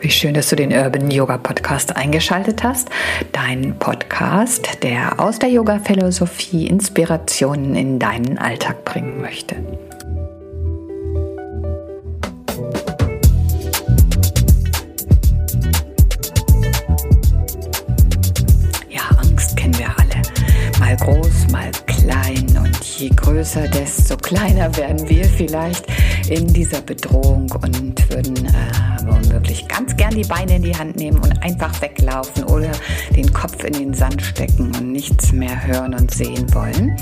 wie schön, dass du den Urban Yoga Podcast eingeschaltet hast. Dein Podcast, der aus der Yoga-Philosophie Inspirationen in deinen Alltag bringen möchte. Ja, Angst kennen wir alle. Mal groß, mal klein und je größer, desto kleiner werden wir vielleicht in dieser Bedrohung und würden äh, womöglich ganz gern die Beine in die Hand nehmen und einfach weglaufen oder den Kopf in den Sand stecken und nichts mehr hören und sehen wollen.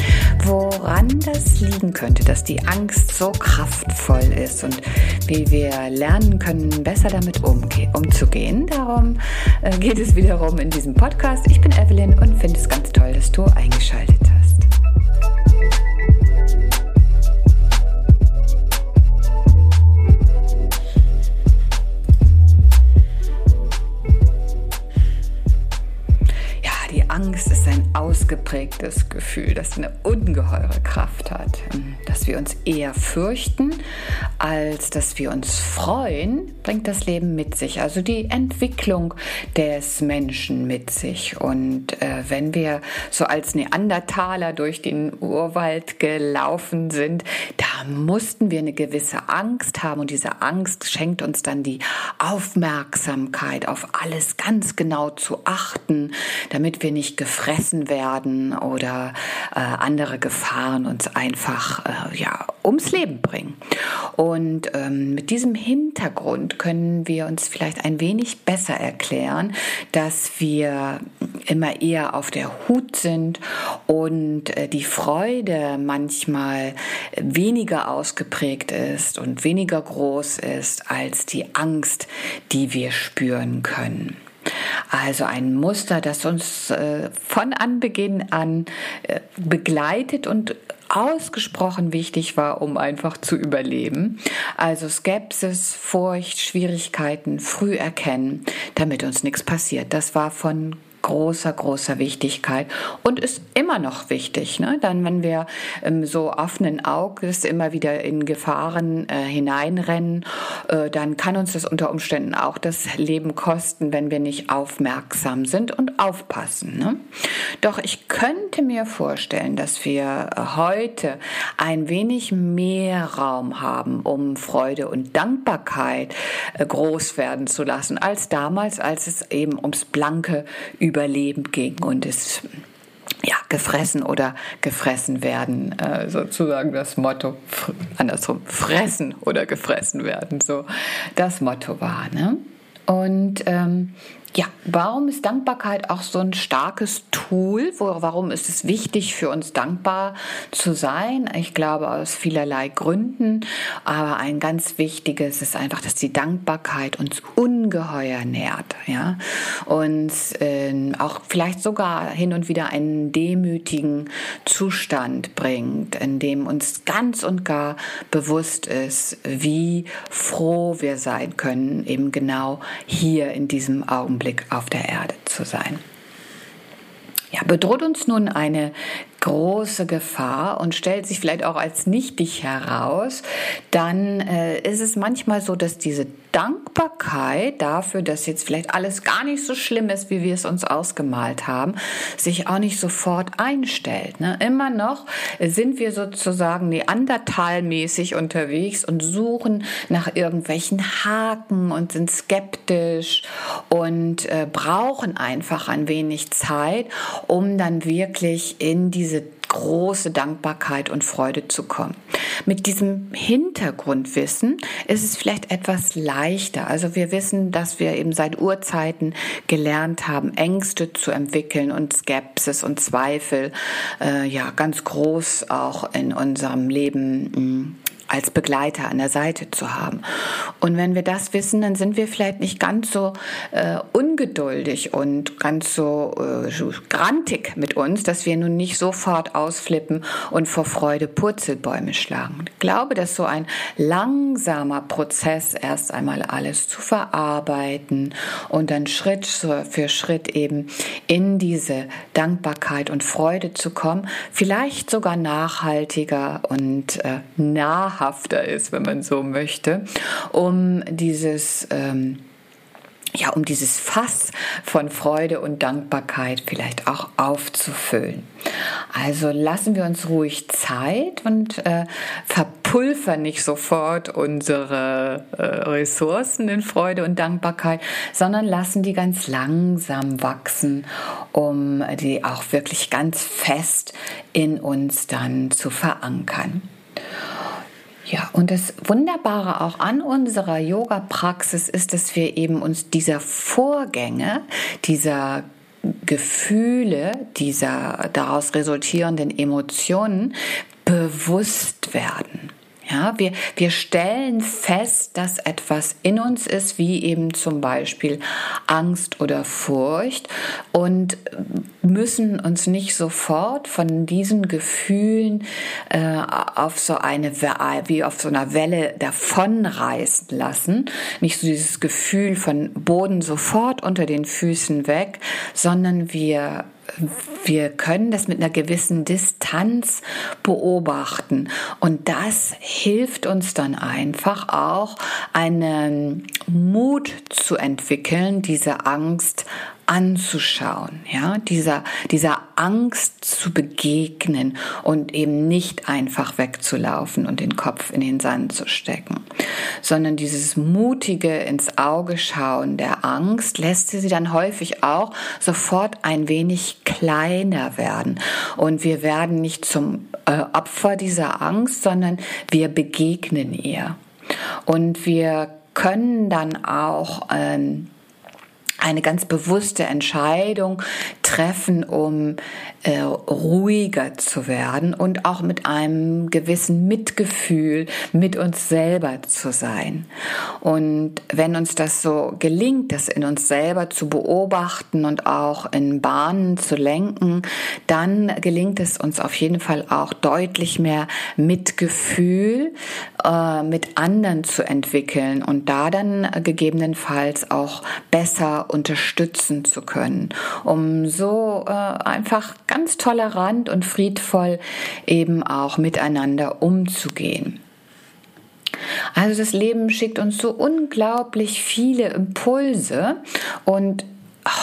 Woran das liegen könnte, dass die Angst so kraftvoll ist und wie wir lernen können, besser damit umzugehen. Darum äh, geht es wiederum in diesem Podcast. Ich bin Evelyn und finde es ganz toll, dass du eingeschaltet hast. Ausgeprägtes Gefühl, das eine ungeheure Kraft hat, dass wir uns eher fürchten, als dass wir uns freuen, bringt das Leben mit sich, also die Entwicklung des Menschen mit sich. Und äh, wenn wir so als Neandertaler durch den Urwald gelaufen sind, da mussten wir eine gewisse Angst haben und diese Angst schenkt uns dann die Aufmerksamkeit, auf alles ganz genau zu achten, damit wir nicht gefressen werden oder äh, andere Gefahren uns einfach äh, ja, ums Leben bringen. Und ähm, mit diesem Hintergrund können wir uns vielleicht ein wenig besser erklären, dass wir immer eher auf der Hut sind und äh, die Freude manchmal weniger ausgeprägt ist und weniger groß ist als die Angst, die wir spüren können. Also ein Muster, das uns äh, von Anbeginn an äh, begleitet und ausgesprochen wichtig war, um einfach zu überleben. Also Skepsis, Furcht, Schwierigkeiten früh erkennen, damit uns nichts passiert. Das war von großer, großer Wichtigkeit und ist immer noch wichtig. Ne? Dann, wenn wir ähm, so offenen Auges immer wieder in Gefahren äh, hineinrennen, äh, dann kann uns das unter Umständen auch das Leben kosten, wenn wir nicht aufmerksam sind und aufpassen. Ne? Doch ich könnte mir vorstellen, dass wir heute ein wenig mehr Raum haben, um Freude und Dankbarkeit äh, groß werden zu lassen, als damals, als es eben ums blanke Überleben ging und es ja, gefressen oder gefressen werden, äh, sozusagen das Motto, andersrum, fressen oder gefressen werden, so das Motto war. Ne? Und ähm, ja, warum ist Dankbarkeit auch so ein starkes Tool? warum ist es wichtig für uns dankbar zu sein? Ich glaube aus vielerlei Gründen, aber ein ganz wichtiges ist einfach, dass die Dankbarkeit uns ungeheuer nährt, ja, uns äh, auch vielleicht sogar hin und wieder einen demütigen Zustand bringt, in dem uns ganz und gar bewusst ist, wie froh wir sein können, eben genau hier in diesem Augenblick Augenblick auf der Erde zu sein. Ja, bedroht uns nun eine große Gefahr und stellt sich vielleicht auch als nichtig heraus, dann äh, ist es manchmal so, dass diese Dankbarkeit dafür, dass jetzt vielleicht alles gar nicht so schlimm ist, wie wir es uns ausgemalt haben, sich auch nicht sofort einstellt. Ne? Immer noch sind wir sozusagen neandertalmäßig unterwegs und suchen nach irgendwelchen Haken und sind skeptisch und äh, brauchen einfach ein wenig Zeit, um dann wirklich in diese große Dankbarkeit und Freude zu kommen. Mit diesem Hintergrundwissen ist es vielleicht etwas leichter. Also wir wissen, dass wir eben seit Urzeiten gelernt haben, Ängste zu entwickeln und Skepsis und Zweifel, äh, ja, ganz groß auch in unserem Leben mh, hm, als Begleiter an der Seite zu haben. Und wenn wir das wissen, dann sind wir vielleicht nicht ganz so äh, ungeduldig und ganz so äh, grantig mit uns, dass wir nun nicht sofort ausflippen und vor Freude Purzelbäume schlagen. Ich glaube, dass so ein langsamer Prozess erst einmal alles zu verarbeiten und dann Schritt für Schritt eben in diese Dankbarkeit und Freude zu kommen, vielleicht sogar nachhaltiger und äh, nah nahrhafter ist, wenn man so möchte, um dieses ähm, ja, um dieses Fass von Freude und Dankbarkeit vielleicht auch aufzufüllen. Also lassen wir uns ruhig Zeit und äh, verpulvern nicht sofort unsere äh, Ressourcen in Freude und Dankbarkeit, sondern lassen die ganz langsam wachsen, um die auch wirklich ganz fest in uns dann zu verankern. Ja, und das Wunderbare auch an unserer Yoga-Praxis ist, dass wir eben uns dieser Vorgänge, dieser Gefühle, dieser daraus resultierenden Emotionen bewusst werden. Ja, wir, wir stellen fest, dass etwas in uns ist, wie eben zum Beispiel Angst oder Furcht und müssen uns nicht sofort von diesen Gefühlen äh, auf so eine, wie auf so einer Welle davonreißen lassen. Nicht so dieses Gefühl von Boden sofort unter den Füßen weg, sondern wir wir können das mit einer gewissen Distanz beobachten. Und das hilft uns dann einfach auch, einen Mut zu entwickeln, diese Angst anzuschauen, ja, dieser, dieser Angst zu begegnen und eben nicht einfach wegzulaufen und den Kopf in den Sand zu stecken, sondern dieses mutige ins Auge schauen der Angst lässt sie dann häufig auch sofort ein wenig kleiner werden. Und wir werden nicht zum äh, Opfer dieser Angst, sondern wir begegnen ihr. Und wir können dann auch ähm, eine ganz bewusste Entscheidung treffen, um äh, ruhiger zu werden und auch mit einem gewissen Mitgefühl mit uns selber zu sein. Und wenn uns das so gelingt, das in uns selber zu beobachten und auch in Bahnen zu lenken, dann gelingt es uns auf jeden Fall auch deutlich mehr Mitgefühl äh, mit anderen zu entwickeln und da dann gegebenenfalls auch besser unterstützen zu können, um so äh, einfach ganz tolerant und friedvoll eben auch miteinander umzugehen. Also das Leben schickt uns so unglaublich viele Impulse und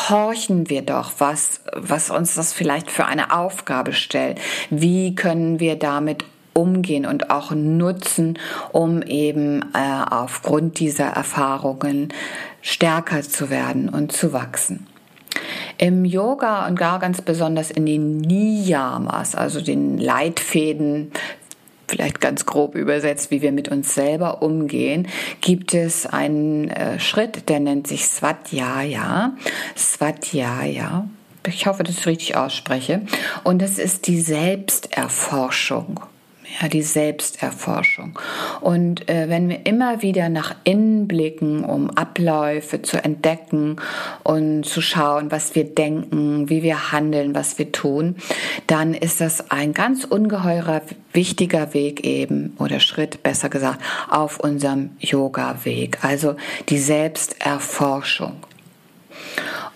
horchen wir doch, was, was uns das vielleicht für eine Aufgabe stellt. Wie können wir damit umgehen und auch nutzen, um eben äh, aufgrund dieser Erfahrungen stärker zu werden und zu wachsen. Im Yoga und gar ganz besonders in den Niyamas, also den Leitfäden vielleicht ganz grob übersetzt, wie wir mit uns selber umgehen, gibt es einen äh, Schritt, der nennt sich Swadhyaya. Swadhyaya. Ich hoffe, dass ich richtig ausspreche. Und das ist die Selbsterforschung ja, die Selbsterforschung. Und äh, wenn wir immer wieder nach innen blicken, um Abläufe zu entdecken und zu schauen, was wir denken, wie wir handeln, was wir tun, dann ist das ein ganz ungeheurer wichtiger Weg eben oder Schritt, besser gesagt, auf unserem Yoga-Weg. Also die Selbsterforschung.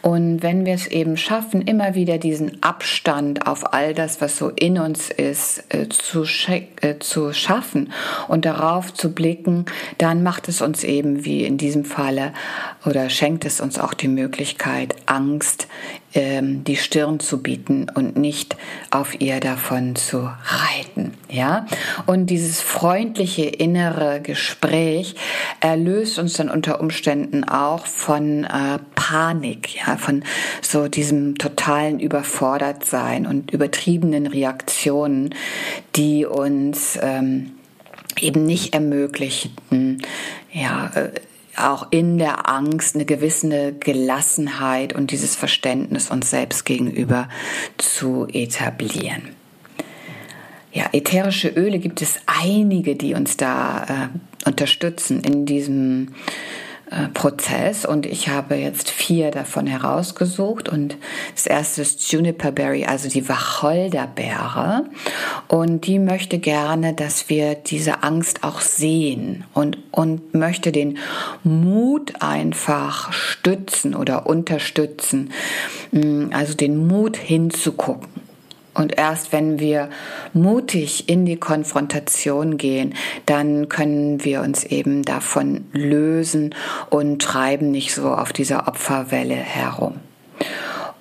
Und wenn wir es eben schaffen, immer wieder diesen Abstand auf all das, was so in uns ist, äh, zu, äh, zu schaffen und darauf zu blicken, dann macht es uns eben wie in diesem Falle oder schenkt es uns auch die Möglichkeit, Angst ähm, die Stirn zu bieten und nicht auf ihr davon zu reiten. Ja, und dieses freundliche innere Gespräch erlöst uns dann unter Umständen auch von äh, Panik, ja, von so diesem totalen Überfordertsein und übertriebenen Reaktionen, die uns ähm, eben nicht ermöglichten, ja, äh, auch in der Angst eine gewisse Gelassenheit und dieses Verständnis uns selbst gegenüber zu etablieren. Ja, ätherische Öle gibt es einige, die uns da äh, unterstützen in diesem Prozess. Und ich habe jetzt vier davon herausgesucht. Und das erste ist Juniper Berry, also die Wacholderbeere. Und die möchte gerne, dass wir diese Angst auch sehen und, und möchte den Mut einfach stützen oder unterstützen, mm, also den Mut hinzugucken Und erst wenn wir mutig in die Konfrontation gehen, dann können wir uns eben davon lösen und treiben nicht so auf dieser Opferwelle herum.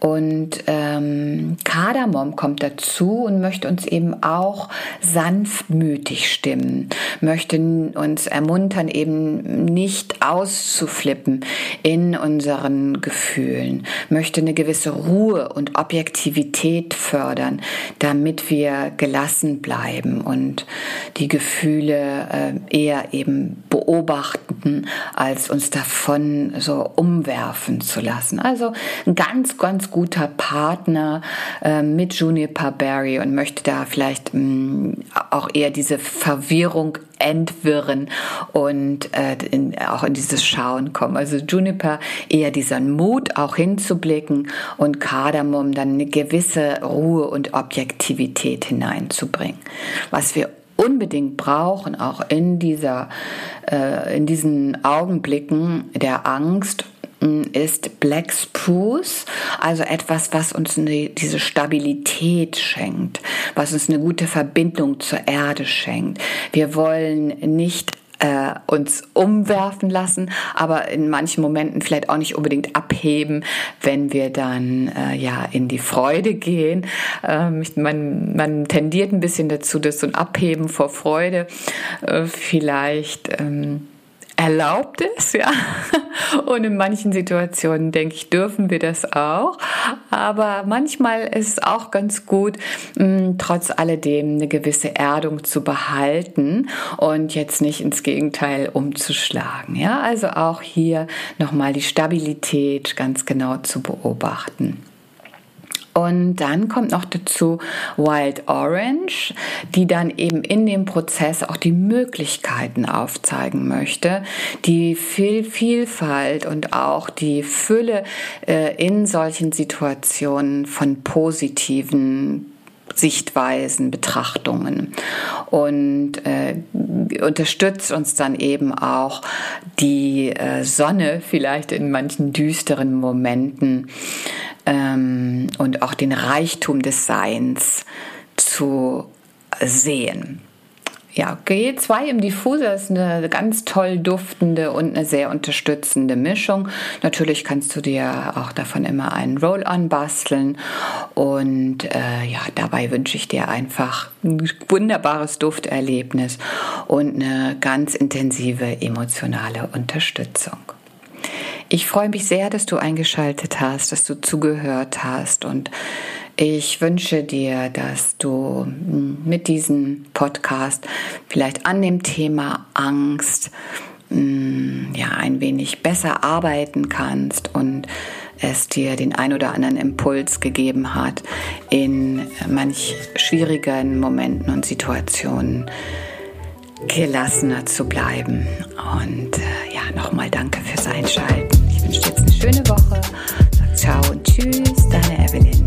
Und ähm, Kardamom kommt dazu und möchte uns eben auch sanftmütig stimmen, möchte uns ermuntern, eben nicht auszuflippen in unseren Gefühlen, möchte eine gewisse Ruhe und Objektivität fördern, damit wir gelassen bleiben und die Gefühle äh, eher eben beobachten, als uns davon so umwerfen zu lassen. Also ein ganz, ganz guter Partner äh, mit Juniper Berry und möchte da vielleicht mh, mm, auch eher diese Verwirrung entwirren und äh, in, auch in dieses Schauen kommen. Also Juniper eher diesen Mut auch hinzublicken und Kardamom dann eine gewisse Ruhe und Objektivität hineinzubringen. Was wir unbedingt brauchen, auch in dieser, äh, in diesen Augenblicken der Angst ist Black Spruce, also etwas, was uns eine, diese Stabilität schenkt, was uns eine gute Verbindung zur Erde schenkt. Wir wollen nicht äh, uns umwerfen lassen, aber in manchen Momenten vielleicht auch nicht unbedingt abheben, wenn wir dann äh, ja in die Freude gehen. Ähm, man, man tendiert ein bisschen dazu, dass so ein Abheben vor Freude äh, vielleicht ähm, erlaubt ist, ja. Und in manchen Situationen, denke ich, dürfen wir das auch. Aber manchmal ist es auch ganz gut, mh, trotz alledem eine gewisse Erdung zu behalten und jetzt nicht ins Gegenteil umzuschlagen, ja. Also auch hier nochmal die Stabilität ganz genau zu beobachten. Und dann kommt noch dazu Wild Orange, die dann eben in dem Prozess auch die Möglichkeiten aufzeigen möchte, die viel Vielfalt und auch die Fülle äh, in solchen Situationen von positiven Sichtweisen, Betrachtungen. Und äh, unterstützt uns dann eben auch die äh, Sonne vielleicht in manchen düsteren Momenten ähm, und auch den Reichtum des Seins zu sehen. Ja, G2 im Diffuser ist eine ganz toll duftende und eine sehr unterstützende Mischung. Natürlich kannst du dir auch davon immer einen Roll-On basteln und äh, ja, dabei wünsche ich dir einfach ein wunderbares Dufterlebnis und eine ganz intensive emotionale Unterstützung. Ich freue mich sehr, dass du eingeschaltet hast, dass du zugehört hast und ich wünsche dir, dass du hm, mit diesem Podcast vielleicht an dem Thema Angst hm, ja ein wenig besser arbeiten kannst und es dir den ein oder anderen Impuls gegeben hat, in manch schwierigen Momenten und Situationen gelassener zu bleiben. Und äh, ja, nochmal danke fürs Einschalten schöne Woche. Ciao und tschüss, deine Evelyn.